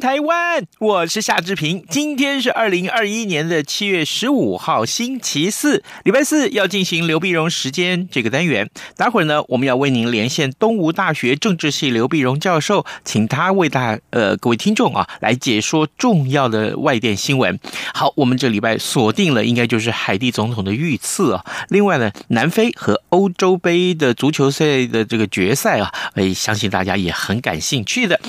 台湾！我是夏志平。今天是二零二一年的七月十五号，星期四，礼拜四要进行刘碧荣时间这个单元。待会儿呢，我们要为您连线东吴大学政治系刘碧荣教授，请他为大呃各位听众啊来解说重要的外电新闻。好，我们这礼拜锁定了，应该就是海地总统的遇刺啊。另外呢，南非和欧洲杯的足球赛的这个决赛啊，哎，相信大家也很感兴趣的。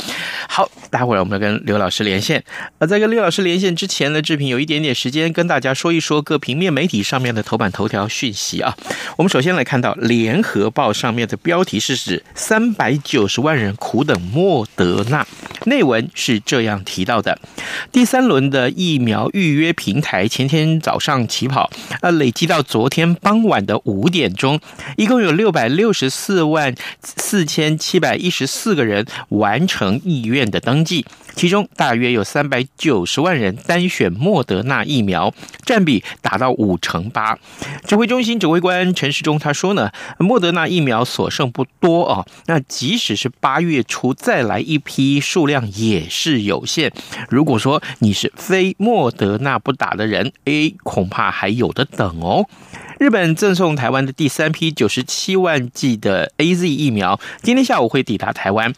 好，待会儿。我们跟刘老师连线。呃，在跟刘老师连线之前呢，志平有一点点时间跟大家说一说各平面媒体上面的头版头条讯息啊。我们首先来看到《联合报》上面的标题是指三百九十万人苦等莫德纳，内文是这样提到的：第三轮的疫苗预约平台前天早上起跑，呃，累计到昨天傍晚的五点钟，一共有六百六十四万四千七百一十四个人完成意愿的登记。其中大约有三百九十万人单选莫德纳疫苗，占比达到五成八。指挥中心指挥官陈时中他说呢，莫德纳疫苗所剩不多啊，那即使是八月初再来一批，数量也是有限。如果说你是非莫德纳不打的人，，A，恐怕还有得等哦。日本赠送台湾的第三批九十七万剂的 AZ 疫苗，今天下午会抵达台湾。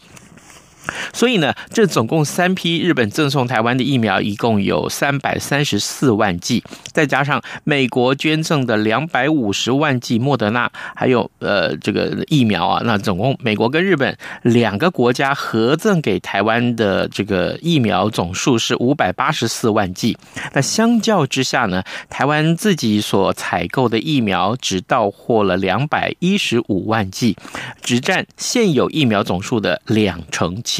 所以呢，这总共三批日本赠送台湾的疫苗，一共有三百三十四万剂，再加上美国捐赠的两百五十万剂莫德纳，还有呃这个疫苗啊，那总共美国跟日本两个国家合赠给台湾的这个疫苗总数是五百八十四万剂。那相较之下呢，台湾自己所采购的疫苗只到货了两百一十五万剂，只占现有疫苗总数的两成七。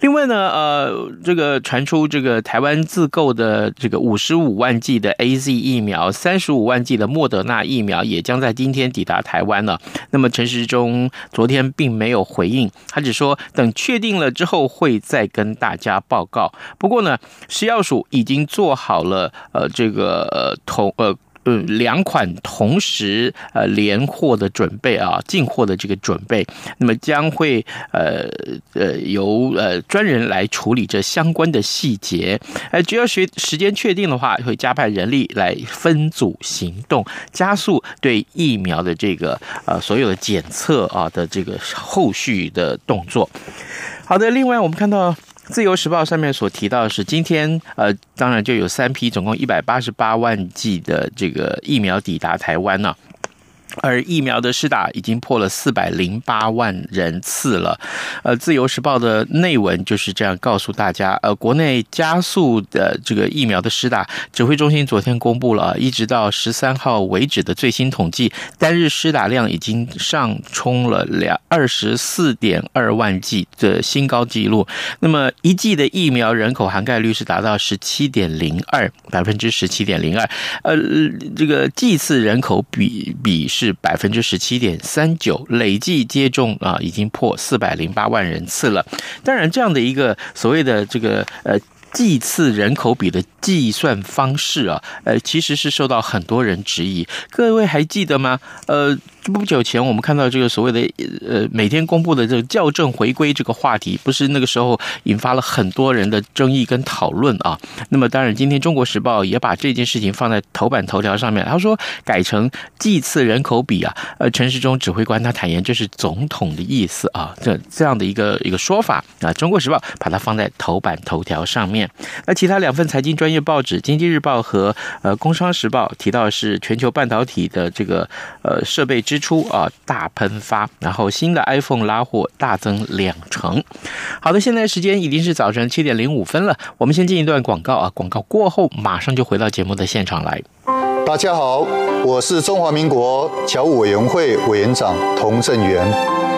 另外呢，呃，这个传出这个台湾自购的这个五十五万剂的 AZ 疫苗，三十五万剂的莫德纳疫苗也将在今天抵达台湾了。那么陈时中昨天并没有回应，他只说等确定了之后会再跟大家报告。不过呢，食药署已经做好了呃这个呃同呃。嗯，两款同时呃连货的准备啊，进货的这个准备，那么将会呃呃由呃专人来处理这相关的细节。呃，只要时时间确定的话，会加派人力来分组行动，加速对疫苗的这个呃所有的检测啊的这个后续的动作。好的，另外我们看到。自由时报上面所提到的是，今天呃，当然就有三批，总共一百八十八万剂的这个疫苗抵达台湾呢。而疫苗的施打已经破了四百零八万人次了，呃，《自由时报》的内文就是这样告诉大家，呃，国内加速的这个疫苗的施打，指挥中心昨天公布了，一直到十三号为止的最新统计，单日施打量已经上冲了两二十四点二万剂的新高纪录。那么一剂的疫苗人口涵盖率是达到十七点零二百分之十七点零二，呃，这个剂次人口比比是。百分之十七点三九，累计接种啊，已经破四百零八万人次了。当然，这样的一个所谓的这个呃计次人口比的计算方式啊，呃，其实是受到很多人质疑。各位还记得吗？呃。不久前，我们看到这个所谓的呃每天公布的这个校正回归这个话题，不是那个时候引发了很多人的争议跟讨论啊。那么当然，今天《中国时报》也把这件事情放在头版头条上面，他说改成计次人口比啊。呃，陈时中指挥官他坦言这是总统的意思啊，这这样的一个一个说法啊，《中国时报》把它放在头版头条上面。那其他两份财经专业报纸《经济日报》和呃《工商时报》提到是全球半导体的这个呃设备支出啊大喷发，然后新的 iPhone 拉货大增两成。好的，现在时间已经是早晨七点零五分了，我们先进一段广告啊，广告过后马上就回到节目的现场来。大家好，我是中华民国侨务委员会委员长童振源。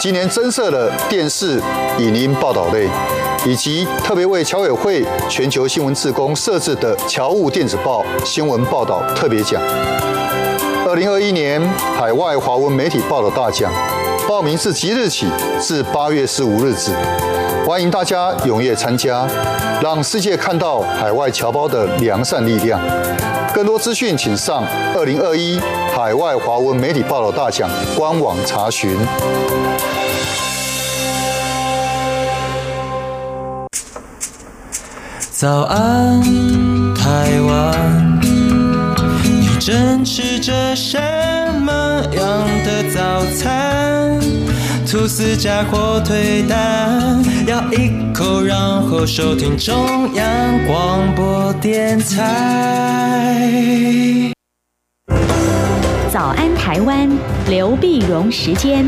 今年增设了电视、影音报道类。以及特别为侨委会全球新闻志工设置的侨务电子报新闻报道特别奖。二零二一年海外华文媒体报道大奖，报名自即日起至八月十五日止，欢迎大家踊跃参加，让世界看到海外侨胞的良善力量。更多资讯请上二零二一海外华文媒体报道大奖官网查询。早安，台湾，你正吃着什么样的早餐？吐司加火腿蛋，咬一口，然后收听中央广播电台。早安，台湾，刘碧荣时间。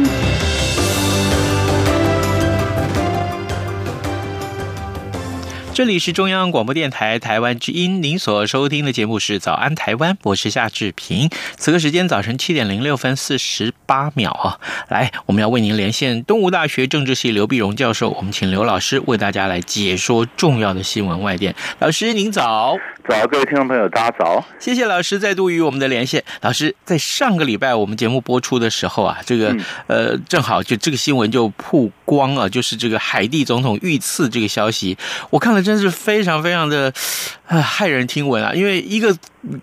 这里是中央广播电台台湾之音，您所收听的节目是《早安台湾》，我是夏志平。此刻时间早晨七点零六分四十八秒啊，来，我们要为您连线东吴大学政治系刘碧荣教授，我们请刘老师为大家来解说重要的新闻外电。老师您早，早，各位听众朋友大家早，谢谢老师再度与我们的连线。老师在上个礼拜我们节目播出的时候啊，这个、嗯、呃正好就这个新闻就曝光了，就是这个海地总统遇刺这个消息，我看了。真是非常非常的啊骇人听闻啊！因为一个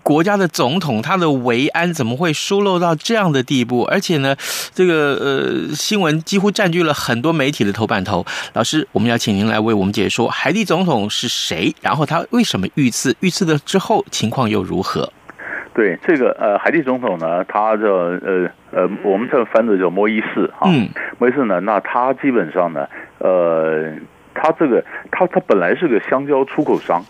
国家的总统，他的维安怎么会疏漏到这样的地步？而且呢，这个呃新闻几乎占据了很多媒体的头版头。老师，我们要请您来为我们解说海地总统是谁，然后他为什么遇刺？遇刺的之后情况又如何？对这个呃海地总统呢，他的呃呃我们这翻的叫莫伊士哈，嗯，摩伊士呢，那他基本上呢，呃。他这个，他他本来是个香蕉出口商，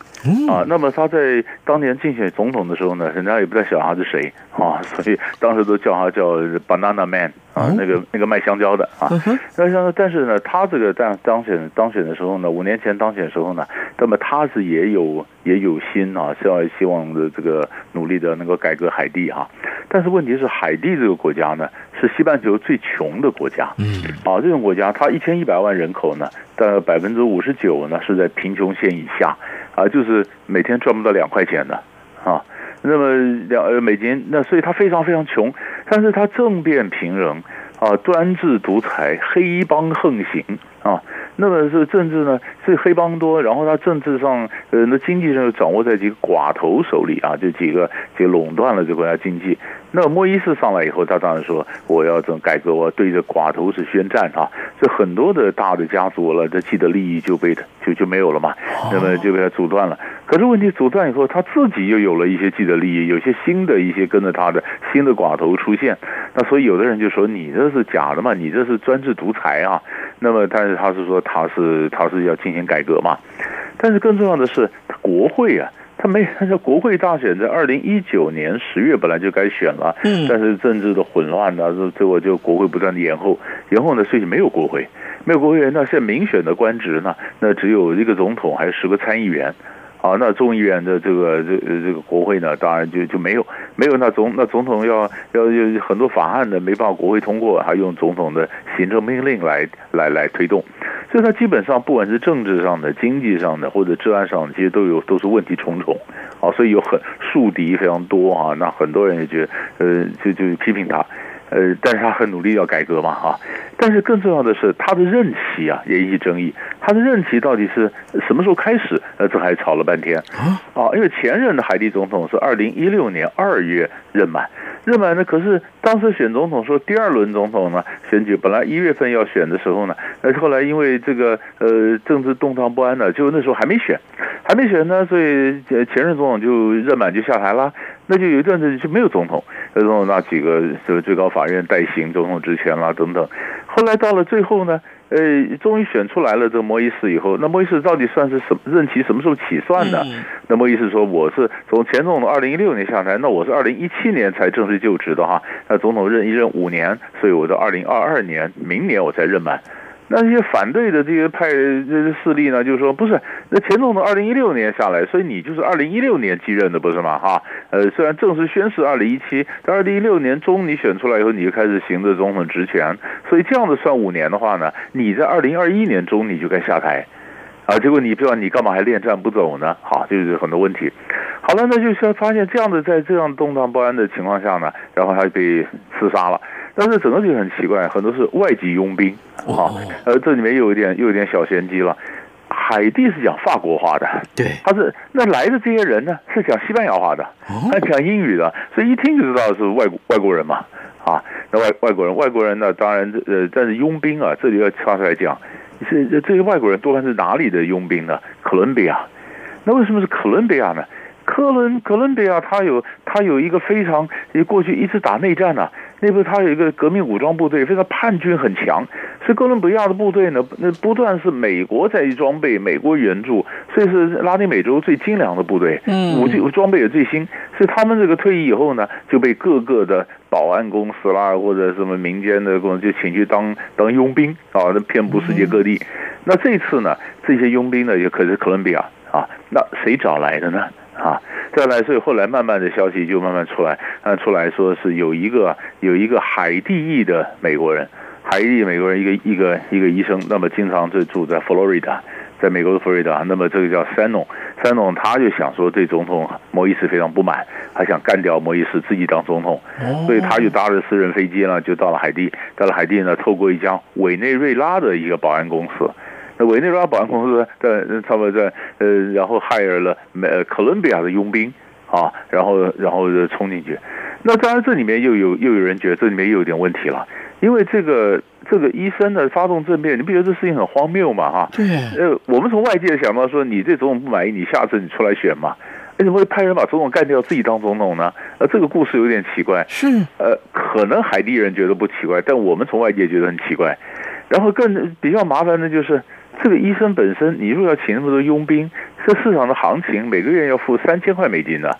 啊，那么他在当年竞选总统的时候呢，人家也不太晓得他是谁啊，所以当时都叫他叫 Banana Man 啊，那个那个卖香蕉的啊。但是但是呢，他这个当当选当选的时候呢，五年前当选的时候呢，那么他是也有也有心啊，希望希望的这个努力的能够改革海地哈。但是问题是，海地这个国家呢，是西半球最穷的国家。嗯，啊，这种国家，它一千一百万人口呢，的百分之五十九呢是在贫穷线以下，啊，就是每天赚不到两块钱的，啊，那么两呃美金，那所以他非常非常穷，但是他政变平人，啊，专制独裁，黑帮横行，啊。那么是政治呢，是黑帮多，然后他政治上，呃，那经济上又掌握在几个寡头手里啊，这几个就垄断了这国家经济。那莫伊斯上来以后，他当然说我要怎么改革，我要对着寡头是宣战啊。这很多的大的家族了，这既得利益就被他就就没有了嘛，那么就被他阻断了。可是问题阻断以后，他自己又有了一些既得利益，有些新的一些跟着他的新的寡头出现。那所以有的人就说你这是假的嘛，你这是专制独裁啊。那么但是他是说他是他是要进行改革嘛。但是更重要的是，国会啊。他没，他说国会大选在二零一九年十月本来就该选了，嗯，但是政治的混乱呢，这最后就国会不断的延后，延后呢，所以没有国会，没有国会，那现在民选的官职呢，那只有一个总统，还有十个参议员。啊，那众议院的这个这这个国会呢，当然就就没有没有那总那总统要要有很多法案的没办法国会通过，还用总统的行政命令来来来推动，所以他基本上不管是政治上的、经济上的或者治安上，其实都有都是问题重重，啊，所以有很树敌非常多啊，那很多人也觉得呃就就批评他。呃，但是他很努力要改革嘛，哈。但是更重要的是，他的任期啊也引起争议。他的任期到底是什么时候开始？呃，这还吵了半天啊。因为前任的海地总统是二零一六年二月任满，任满呢，可是当时选总统说第二轮总统呢选举本来一月份要选的时候呢，呃，后来因为这个呃政治动荡不安呢，就那时候还没选，还没选呢，所以前任总统就任满就下台了。那就有一阵子就没有总统，总统那几个这个最高法院代行总统职权啦等等。后后来到了最后呢，呃，终于选出来了这个摩伊士以后，那摩伊士到底算是什么任期什么时候起算的？嗯、那摩伊士说，我是从前总统二零一六年下台，那我是二零一七年才正式就职的哈，那总统任一任五年，所以我到二零二二年明年我才任满。那些反对的这些派这些势力呢，就是说不是，那前总统二零一六年下来，所以你就是二零一六年继任的，不是吗？哈，呃，虽然正式宣誓二零一七，但二零一六年中你选出来以后，你就开始行使总统职权，所以这样子算五年的话呢，你在二零二一年中你就该下台，啊，结果你知道你干嘛还恋战不走呢？好，就是很多问题。好了，那就是发现这样的在这样动荡不安的情况下呢，然后他就被刺杀了。但是整个就很奇怪，很多是外籍佣兵啊，呃，这里面又有一点又有点小玄机了。海地是讲法国话的，对，他是那来的这些人呢是讲西班牙话的，他讲英语的，所以一听就知道是外国外国人嘛，啊，那外外国人外国人呢，当然呃，但是佣兵啊，这里要插出来讲，是这些外国人多半是哪里的佣兵呢？哥伦比亚，那为什么是哥伦比亚呢？哥伦哥伦比亚，它有它有一个非常，过去一直打内战呢、啊。那边他有一个革命武装部队，非常叛军很强，所以哥伦比亚的部队呢，那不断是美国在装备，美国援助，所以是拉丁美洲最精良的部队，武器装备也最新。所以他们这个退役以后呢，就被各个的保安公司啦，或者什么民间的公司就请去当当佣兵啊，那遍布世界各地。那这次呢，这些佣兵呢，也可是哥伦比亚啊，那谁找来的呢？啊，再来，所以后来慢慢的消息就慢慢出来，啊，出来说是有一个有一个海地裔的美国人，海地美国人一个一个一个医生，那么经常就住在佛罗里达，在美国的佛罗里达，那么这个叫山农，山农他就想说对总统摩伊斯非常不满，他想干掉摩伊斯自己当总统，所以他就搭着私人飞机呢，就到了海地，到了海地呢，透过一家委内瑞拉的一个保安公司。委内瑞拉保安公司在差不多在呃，然后 hire 了美哥伦比亚的佣兵啊，然后然后就冲进去。那当然这里面又有又有人觉得这里面又有点问题了，因为这个这个医生呢发动政变，你不觉得这事情很荒谬吗？哈，对。呃，我们从外界想到说，你对总统不满意，你下次你出来选嘛？为什么会派人把总统干掉，自己当总统呢？呃，这个故事有点奇怪。是。呃，可能海地人觉得不奇怪，但我们从外界觉得很奇怪。然后更比较麻烦的就是。这个医生本身，你如果要请那么多佣兵，这市场的行情每个月要付三千块美金呢。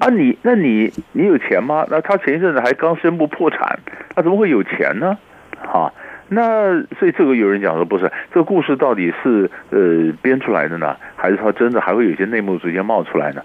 啊你，你那你你有钱吗？那他前一阵子还刚宣布破产，他怎么会有钱呢？啊，那所以这个有人讲说不是，这个故事到底是呃编出来的呢，还是他真的还会有些内幕直接冒出来呢？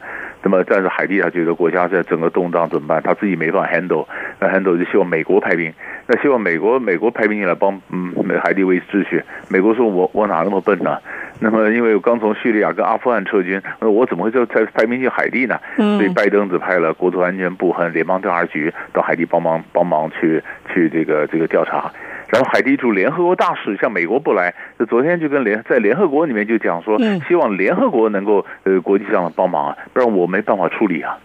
那么，但是海地他觉得国家在整个动荡怎么办？他自己没办法 handle，那 handle 就希望美国派兵。那希望美国美国派兵进来帮嗯海地维持秩序。美国说我我哪那么笨呢？那么因为我刚从叙利亚跟阿富汗撤军，那我怎么会就才派兵去海地呢？所以拜登只派了国土安全部和联邦调查局到海地帮忙帮忙去去这个这个调查。然后海地驻联合国大使向美国不来，就昨天就跟联在联合国里面就讲说，希望联合国能够呃国际上的帮忙啊，不然我没办法处理啊，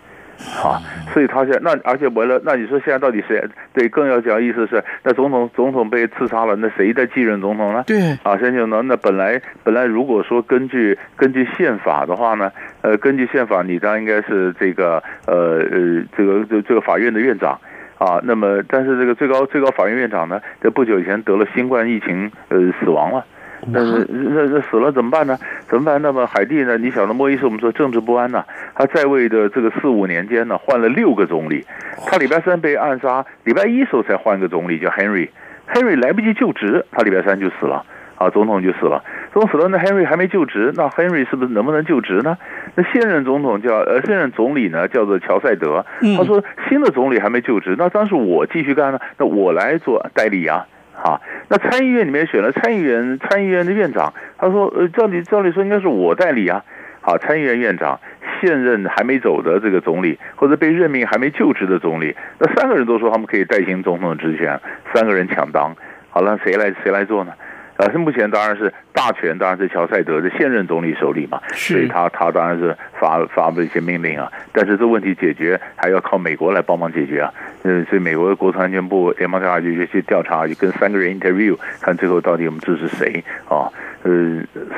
啊，所以他现在那而且为了那你说现在到底谁对更要讲意思是那总统总统被刺杀了，那谁在继任总统呢？对啊，现在呢那本来本来如果说根据根据宪法的话呢，呃根据宪法你当然应该是这个呃呃这个这这个法院的院长。啊，那么但是这个最高最高法院院长呢，在不久以前得了新冠疫情，呃，死亡了。但是那那死了怎么办呢？怎么办？那么海地呢？你晓得莫伊士，我们说政治不安呐。他在位的这个四五年间呢，换了六个总理。他礼拜三被暗杀，礼拜一时候才换个总理叫 Henry。Henry 来不及就职，他礼拜三就死了。啊，总统就死了。总统死了，那 Henry 还没就职，那 Henry 是不是能不能就职呢？那现任总统叫呃，现任总理呢叫做乔赛德。他说新的总理还没就职，那当时我继续干呢，那我来做代理啊。好，那参议院里面选了参议员，参议院的院长，他说呃，照理照理说应该是我代理啊。好，参议院院长现任还没走的这个总理，或者被任命还没就职的总理，那三个人都说他们可以代行总统的职权，三个人抢当。好了，谁来谁来做呢？呃，是目前当然是大权，当然是乔赛德的现任总理手里嘛，所以他他当然是发发布一些命令啊。但是这问题解决还要靠美国来帮忙解决啊。嗯，所以美国的国土安全部、联邦调查局就去调查，就跟三个人 interview，看最后到底我们支持谁啊？呃，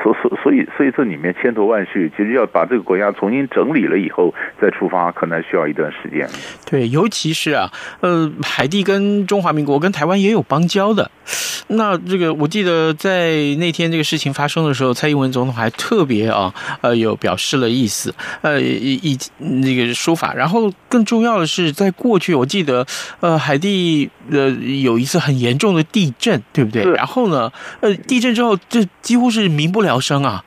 所所所以所以这里面千头万绪，其实要把这个国家重新整理了以后再出发，可能需要一段时间。对，尤其是啊，呃，海地跟中华民国跟台湾也有邦交的。那这个我记得在那天这个事情发生的时候，蔡英文总统还特别啊，呃，有表示了意思，呃，以以那个说法。然后更重要的是，在过去我记得，呃，海地呃有一次很严重的地震，对不对？然后呢，呃，地震之后这。几乎是民不聊生啊！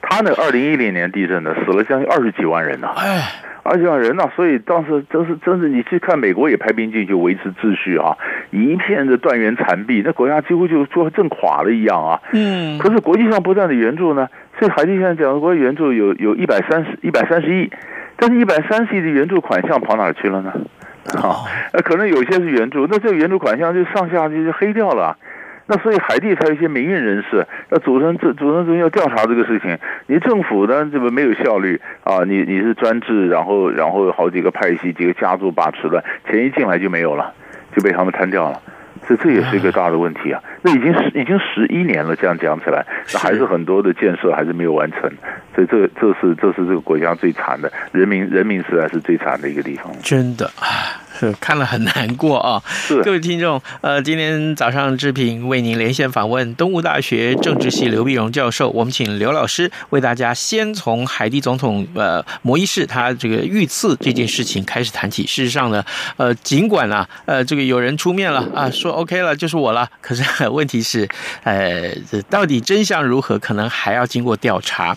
他那二零一零年地震呢，死了将近二十几万人呢，哎，二十几万人呢，所以当时真是真是，你去看美国也派兵进去维持秩序啊，一片的断垣残壁，那国家几乎就说震垮了一样啊。嗯，可是国际上不断的援助呢，所以海地现在讲的国际援助有有一百三十一百三十亿，但是一百三十亿的援助款项跑哪儿去了呢？啊，呃，可能有些是援助，那这个援助款项就上下就就黑掉了。那所以海地才有一些民运人士那组成这组成中要调查这个事情。你政府呢，这个没有效率啊，你你是专制，然后然后好几个派系、几个家族把持的，钱一进来就没有了，就被他们贪掉了。这这也是一个大的问题啊。那已经十已经十一年了，这样讲起来，那还是很多的建设还是没有完成。所以这这是这是这个国家最惨的，人民人民实在是最惨的一个地方。真的。是 看了很难过啊！是各位听众，呃，今天早上志平为您连线访问东吴大学政治系刘碧荣教授，我们请刘老师为大家先从海地总统呃摩伊士他这个遇刺这件事情开始谈起。事实上呢，呃，尽管啊，呃，这个有人出面了啊，说 OK 了，就是我了。可是问题是，呃，到底真相如何，可能还要经过调查。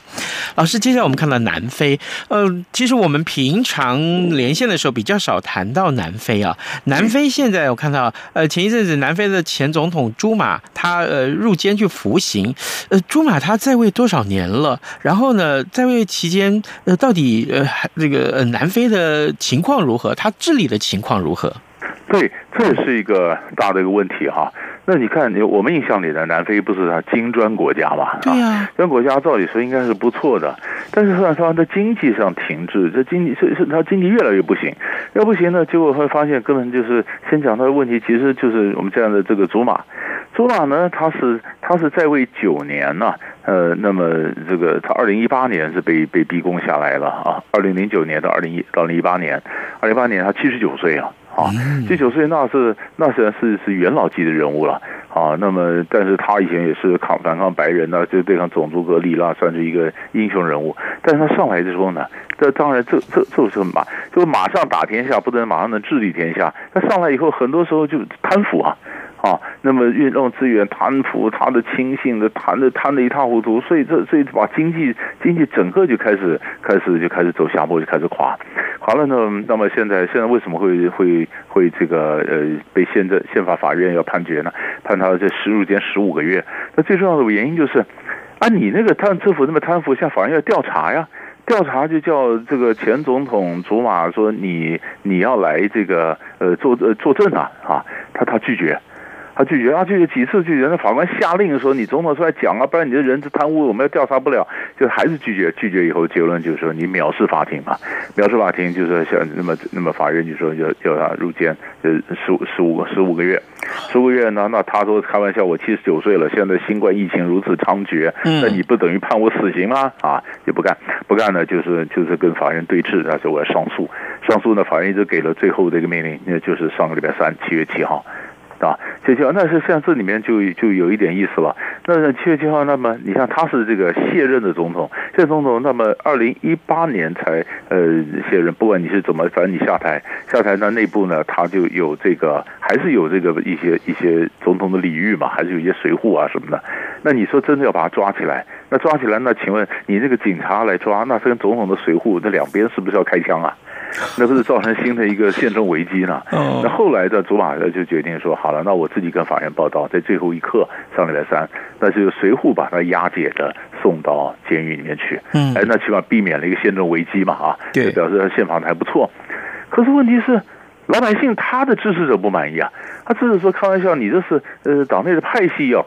老师，接下来我们看到南非，呃，其实我们平常连线的时候比较少谈到南。南非啊，南非现在我看到，呃，前一阵子南非的前总统朱马他呃入监去服刑，呃，朱马他在位多少年了？然后呢，在位期间，呃，到底呃这个呃南非的情况如何？他治理的情况如何？对，这也是一个大的一个问题哈。那你看，你我们印象里的南非不是他金砖国家嘛？对呀、啊，金砖国家照理说应该是不错的，但是实际上在经济上停滞，这经济是是它经济越来越不行，要不行呢，结果会发现根本就是先讲它的问题，其实就是我们这样的这个祖马，祖马呢，他是他是在位九年呐，呃，那么这个他二零一八年是被被逼宫下来了啊，二零零九年到二零一到二零一八年，二零一八年他七十九岁啊。啊，这九岁那是那是是是元老级的人物了啊。那么，但是他以前也是抗反抗白人呢，就对抗种族隔离啦，算是一个英雄人物。但是他上来的时候呢，这当然这这这是马，就马上打天下，不能马上能治理天下。他上来以后，很多时候就贪腐啊。啊，那么运动资源贪腐，他的亲信的贪的贪的一塌糊涂，所以这所以把经济经济整个就开始开始就开始走下坡，就开始垮，垮了呢。那么现在现在为什么会会会这个呃被宪政宪法法院要判决呢？判他这十入监十五个月。那最重要的原因就是啊，你那个贪政府那么贪腐，向法院要调查呀，调查就叫这个前总统祖马说你你要来这个呃作呃作证啊啊，他他拒绝。他拒绝，他拒绝几次拒绝，那法官下令说：“你总统出来讲啊，不然你的人质贪污，我们要调查不了。”就还是拒绝，拒绝以后结论就是说你藐视法庭嘛，藐视法庭就是像那么那么法院就说要叫他入监，呃十五十五十五个月，十五个月呢？那他说开玩笑，我七十九岁了，现在新冠疫情如此猖獗，那你不等于判我死刑吗？啊，也不干，不干呢，就是就是跟法院对峙，他说我要上诉，上诉呢，法院一直给了最后的一个命令，那就是上个礼拜三七月七号。啊，七月七号，那是像这里面就就有一点意思了。那七月七号，那么你像他是这个卸任的总统，现总统，那么二零一八年才呃卸任。不管你是怎么，反正你下台，下台那内部呢，他就有这个，还是有这个一些一些总统的礼遇嘛，还是有一些随扈啊什么的。那你说真的要把他抓起来，那抓起来，那请问你这个警察来抓，那这跟总统的随扈，那两边是不是要开枪啊？那不是造成新的一个宪政危机呢？那后来的祖马就决定说，好了，那我自己跟法院报道，在最后一刻，上礼拜三，那就随扈把他押解着送到监狱里面去。嗯，哎，那起码避免了一个宪政危机嘛，啊，就表示他宪法还不错。可是问题是，老百姓他的支持者不满意啊，他支持说开玩笑，你这是呃党内的派系要。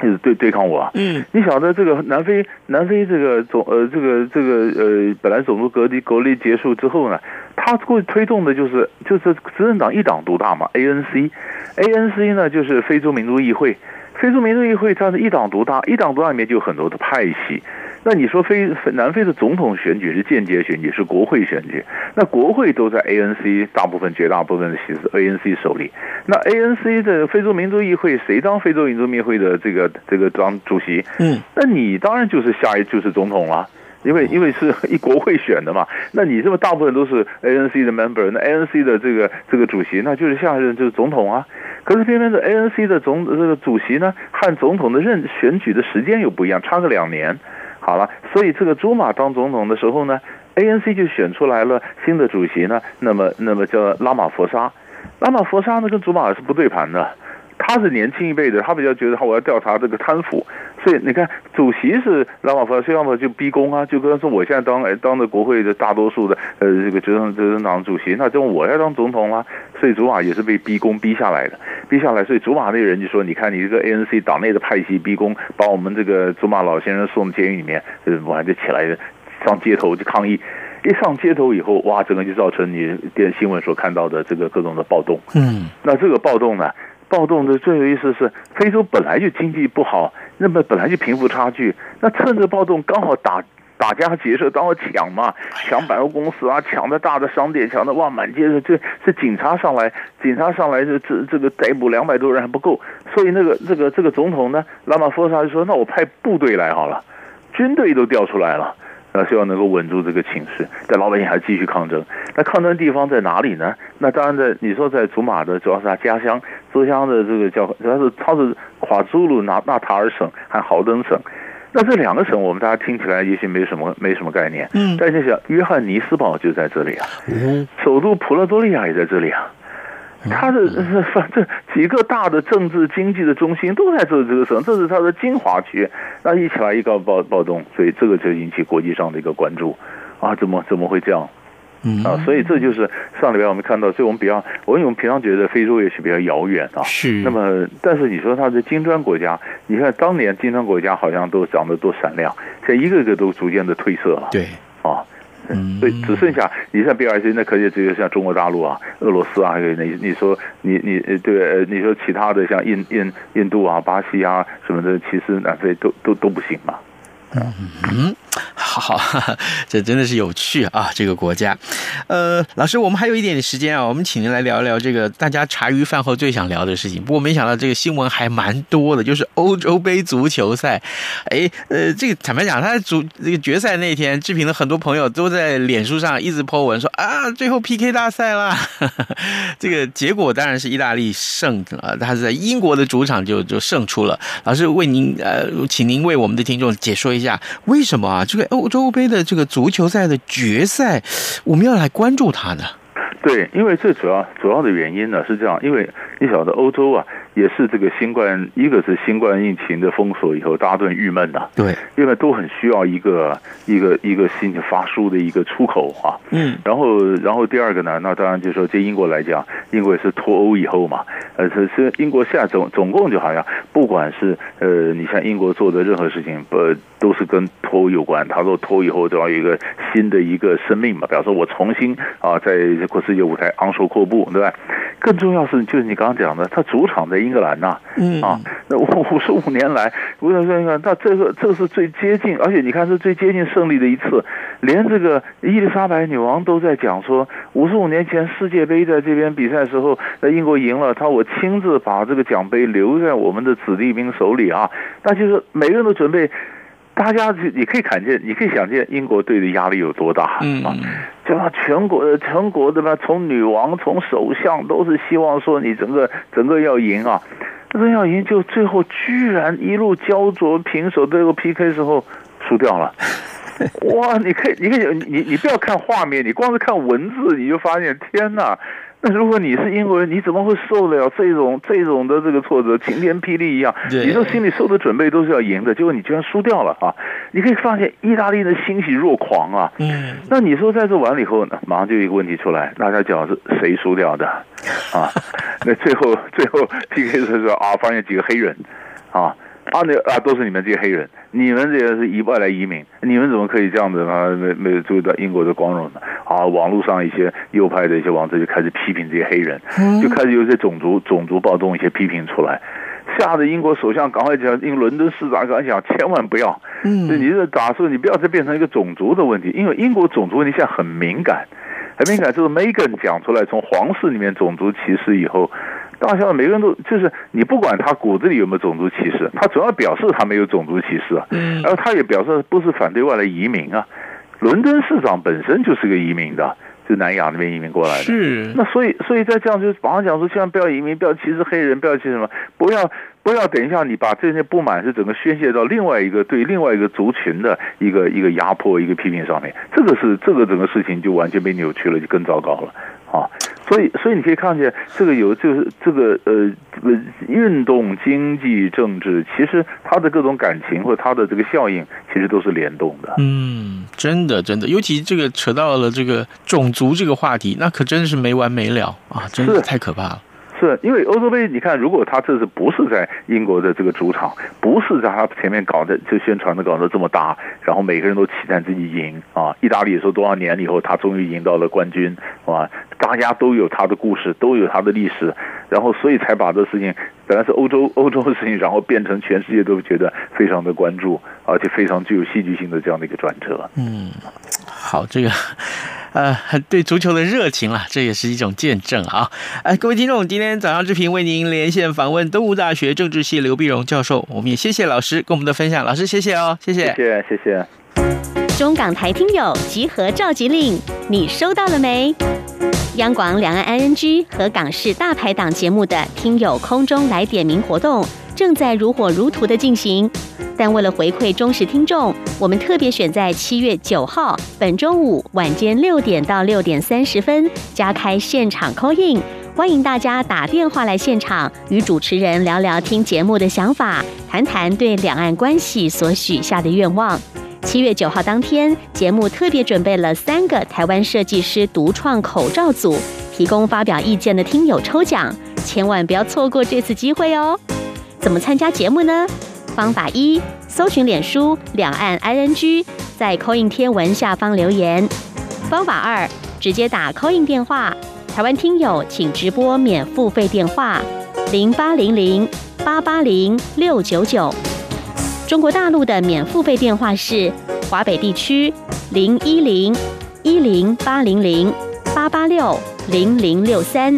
就是对对抗我，嗯，你晓得这个南非南非这个总呃这个这个呃本来种族隔离隔离结束之后呢，他会推动的就是就是执政党一党独大嘛，ANC，ANC 呢就是非洲民族议会，非洲民族议会它是一党独大，一党独大里面就有很多的派系。那你说非南非的总统选举是间接选举，是国会选举，那国会都在 ANC 大部分绝大部分的其实 ANC 手里。那 ANC 的非洲民族议会谁当非洲民族议会的这个这个当主席？嗯，那你当然就是下一就是总统了。因为因为是一国会选的嘛，那你这么大部分都是 ANC 的 member，那 ANC 的这个这个主席，那就是下一任就是总统啊。可是偏偏这 ANC 的总这个主席呢，和总统的任选举的时间又不一样，差个两年。好了，所以这个朱马当总统的时候呢，ANC 就选出来了新的主席呢，那么那么叫拉马佛沙，拉马佛沙呢跟朱马是不对盘的。他是年轻一辈的，他比较觉得他我要调查这个贪腐，所以你看，主席是拉马福沙，要么就逼宫啊，就跟他说我现在当当着国会的大多数的呃这个执政执政党主席，那就我要当总统啦，所以祖马也是被逼宫逼下来的，逼下来，所以祖马那个人就说，你看你这个 ANC 党内的派系逼宫，把我们这个祖马老先生送监狱里面，呃，我还就起来上街头去抗议，一上街头以后，哇，整个就造成你电新闻所看到的这个各种的暴动，嗯，那这个暴动呢？暴动的最有意思是，非洲本来就经济不好，那么本来就贫富差距，那趁着暴动刚好打打家劫舍，刚好抢嘛，抢百货公司啊，抢的大的商店，抢的哇满街的，这这警察上来，警察上来这这这个逮捕两百多人还不够，所以那个这个这个总统呢，拉马福萨就说，那我派部队来好了，军队都调出来了。那希望能够稳住这个情势，但老百姓还继续抗争。那抗争的地方在哪里呢？那当然在你说在祖马的，主要是他家乡，家乡的这个叫主要是他是夸祖鲁纳纳塔尔省和豪登省。那这两个省，我们大家听起来也许没什么没什么概念。嗯，但是想约翰尼斯堡就在这里啊，首都普拉多利亚也在这里啊。他的反正几个大的政治经济的中心都在这这个省，这是他的精华区。那一起来一个暴暴动，所以这个就引起国际上的一个关注啊！怎么怎么会这样？嗯啊，所以这就是上礼拜我们看到，所以我们比较，我因为我们平常觉得非洲也许比较遥远啊。是。那么，但是你说它是金砖国家，你看当年金砖国家好像都长得多闪亮，现在一个个都逐渐的褪色了。对。啊。嗯，所以只剩下你像 BRICS 那可以只有像中国大陆啊、俄罗斯啊，还有你你说你你对，你说其他的像印印印度啊、巴西啊什么的，其实南非都都都不行嘛。嗯嗯。好好，这真的是有趣啊！这个国家，呃，老师，我们还有一点时间啊，我们请您来聊一聊这个大家茶余饭后最想聊的事情。不过没想到这个新闻还蛮多的，就是欧洲杯足球赛。哎，呃，这个坦白讲，他在主这个决赛那天，志平的很多朋友都在脸书上一直 po 文说啊，最后 PK 大赛啦。这个结果当然是意大利胜了，他是在英国的主场就就胜出了。老师为您呃，请您为我们的听众解说一下为什么啊？这个欧洲杯的这个足球赛的决赛，我们要来关注它呢？对，因为最主要主要的原因呢是这样，因为你晓得欧洲啊。也是这个新冠，一个是新冠疫情的封锁以后，大家都很郁闷呐。对，因为都很需要一个一个一个心情发书的一个出口啊。嗯。然后，然后第二个呢，那当然就是说，对英国来讲，英国也是脱欧以后嘛，呃，是是英国现在总总共就好像，不管是呃，你像英国做的任何事情，不都是跟脱欧有关？他说脱欧以后都要有一个新的一个生命嘛，比方说我重新啊，在国际舞台昂首阔步，对吧？更重要是就是你刚刚讲的，他主场在英格兰呐，嗯。啊，那五十五年来，我想说，你看，那这个这是最接近，而且你看是最接近胜利的一次，连这个伊丽莎白女王都在讲说，五十五年前世界杯在这边比赛的时候，在英国赢了，他我亲自把这个奖杯留在我们的子弟兵手里啊，那就是每个人都准备。大家，你可以看见，你可以想见英国队的压力有多大，嗯啊！就全国的全国的嘛，从女王从首相都是希望说你整个整个要赢啊，那要赢就最后居然一路焦灼平手，最后 PK 时候输掉了。哇！你可以，你可以，你你不要看画面，你光是看文字，你就发现天哪！那如果你是英国人，你怎么会受得了这种这种的这个挫折，晴天霹雳一样？你说心里受的准备都是要赢的，结果你居然输掉了啊！你可以发现意大利的欣喜若狂啊！嗯，那你说在这完了以后呢，马上就有一个问题出来，大家讲是谁输掉的啊？那最后最后 PK 的时候啊，发现几个黑人啊。啊，那啊，都是你们这些黑人，你们这些是移外来移民，你们怎么可以这样子啊？没没有注意到英国的光荣呢？啊，网络上一些右派的一些网站就开始批评这些黑人，就开始有些种族种族暴动一些批评出来。吓得英国首相赶快讲，英伦敦市长赶快讲，千万不要。嗯，你这打算你不要再变成一个种族的问题，因为英国种族问题现在很敏感，很敏感。就是 Meghan 讲出来，从皇室里面种族歧视以后，大家每个人都就是你不管他骨子里有没有种族歧视，他主要表示他没有种族歧视啊。嗯，然后他也表示不是反对外来移民啊。伦敦市长本身就是个移民的。就南亚那边移民过来的，是那所以所以在这样就是马上讲说，千万不要移民，不要歧视黑人，不要歧视什么，不要不要等一下你把这些不满是整个宣泄到另外一个对另外一个族群的一个一个压迫一个批评上面，这个是这个整个事情就完全被扭曲了，就更糟糕了啊。所以，所以你可以看见这个有就是这个呃运动、经济、政治，其实它的各种感情或者它的这个效应，其实都是联动的。嗯，真的，真的，尤其这个扯到了这个种族这个话题，那可真的是没完没了啊！真的太可怕了。是因为欧洲杯，你看，如果他这次不是在英国的这个主场，不是在他前面搞的，就宣传的搞得这么大，然后每个人都期待自己赢啊！意大利说多少年以后，他终于赢到了冠军，啊，大家都有他的故事，都有他的历史，然后所以才把这事情本来是欧洲 欧洲的事情，然后变成全世界都觉得非常的关注，而且非常具有戏剧性的这样的一个转折。嗯，好，这个。呃，对足球的热情啦，这也是一种见证啊！哎，各位听众，今天早上之平为您连线访问东吴大学政治系刘碧荣教授，我们也谢谢老师跟我们的分享，老师谢谢哦，谢谢，谢谢，谢谢。中港台听友集合召集令，你收到了没？央广两岸 ING 和港式大排档节目的听友空中来点名活动正在如火如荼的进行。但为了回馈忠实听众，我们特别选在七月九号本周五晚间六点到六点三十分加开现场 call in，欢迎大家打电话来现场与主持人聊聊听节目的想法，谈谈对两岸关系所许下的愿望。七月九号当天，节目特别准备了三个台湾设计师独创口罩组，提供发表意见的听友抽奖，千万不要错过这次机会哦！怎么参加节目呢？方法一：搜寻脸书两岸 ING，在 call in 贴文下方留言。方法二：直接打 Coin 电话，台湾听友请直播免付费电话零八零零八八零六九九。中国大陆的免付费电话是华北地区零一零一零八零零八八六零零六三，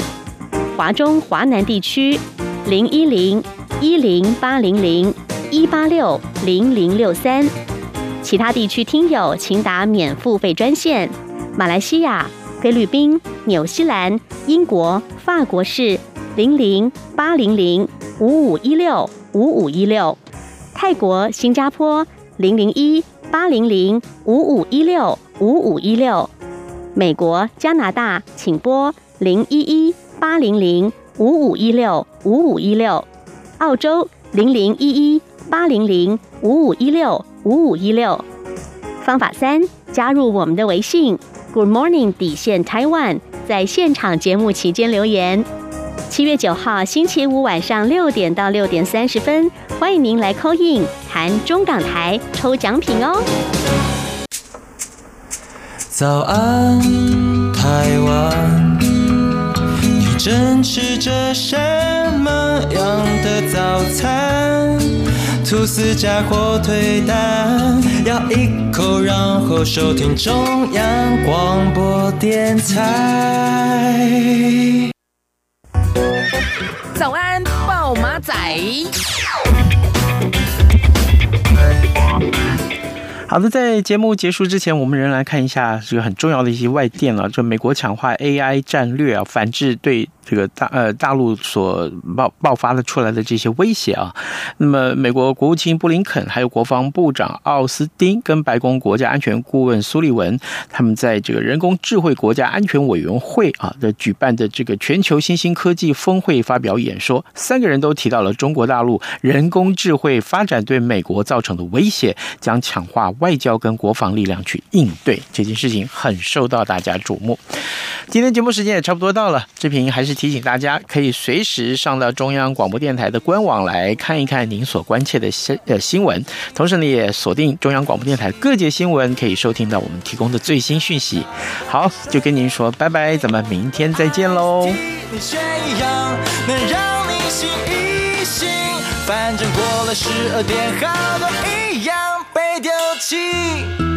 华中华南地区零一零一零八零零。一八六零零六三，其他地区听友请打免付费专线。马来西亚、菲律宾、纽西兰、英国、法国是零零八零零五五一六五五一六；泰国、新加坡零零一八零零五五一六五五一六；美国、加拿大请拨零一一八零零五五一六五五一六；澳洲零零一一。八零零五五一六五五一六，方法三：加入我们的微信 Good Morning 底线 Taiwan，在现场节目期间留言。七月九号星期五晚上六点到六点三十分，欢迎您来 call in 谈中港台抽奖品哦。早安，台湾，你正吃着什么样的早餐？吐司加火腿蛋，咬一口，然后收听中央广播电台。早安，报马仔。好的，在节目结束之前，我们仍然来看一下这个很重要的一些外电了。就美国强化 AI 战略啊，反制对。这个大呃大陆所爆爆发的出来的这些威胁啊，那么美国国务卿布林肯还有国防部长奥斯汀跟白宫国家安全顾问苏利文，他们在这个人工智慧国家安全委员会啊的举办的这个全球新兴科技峰会发表演说，三个人都提到了中国大陆人工智慧发展对美国造成的威胁，将强化外交跟国防力量去应对这件事情，很受到大家瞩目。今天节目时间也差不多到了，志平还是。提醒大家，可以随时上到中央广播电台的官网来看一看您所关切的新呃新闻。同时呢，也锁定中央广播电台各节新闻，可以收听到我们提供的最新讯息。好，就跟您说拜拜，咱们明天再见喽。反正过了十二点，好多一样被丢弃。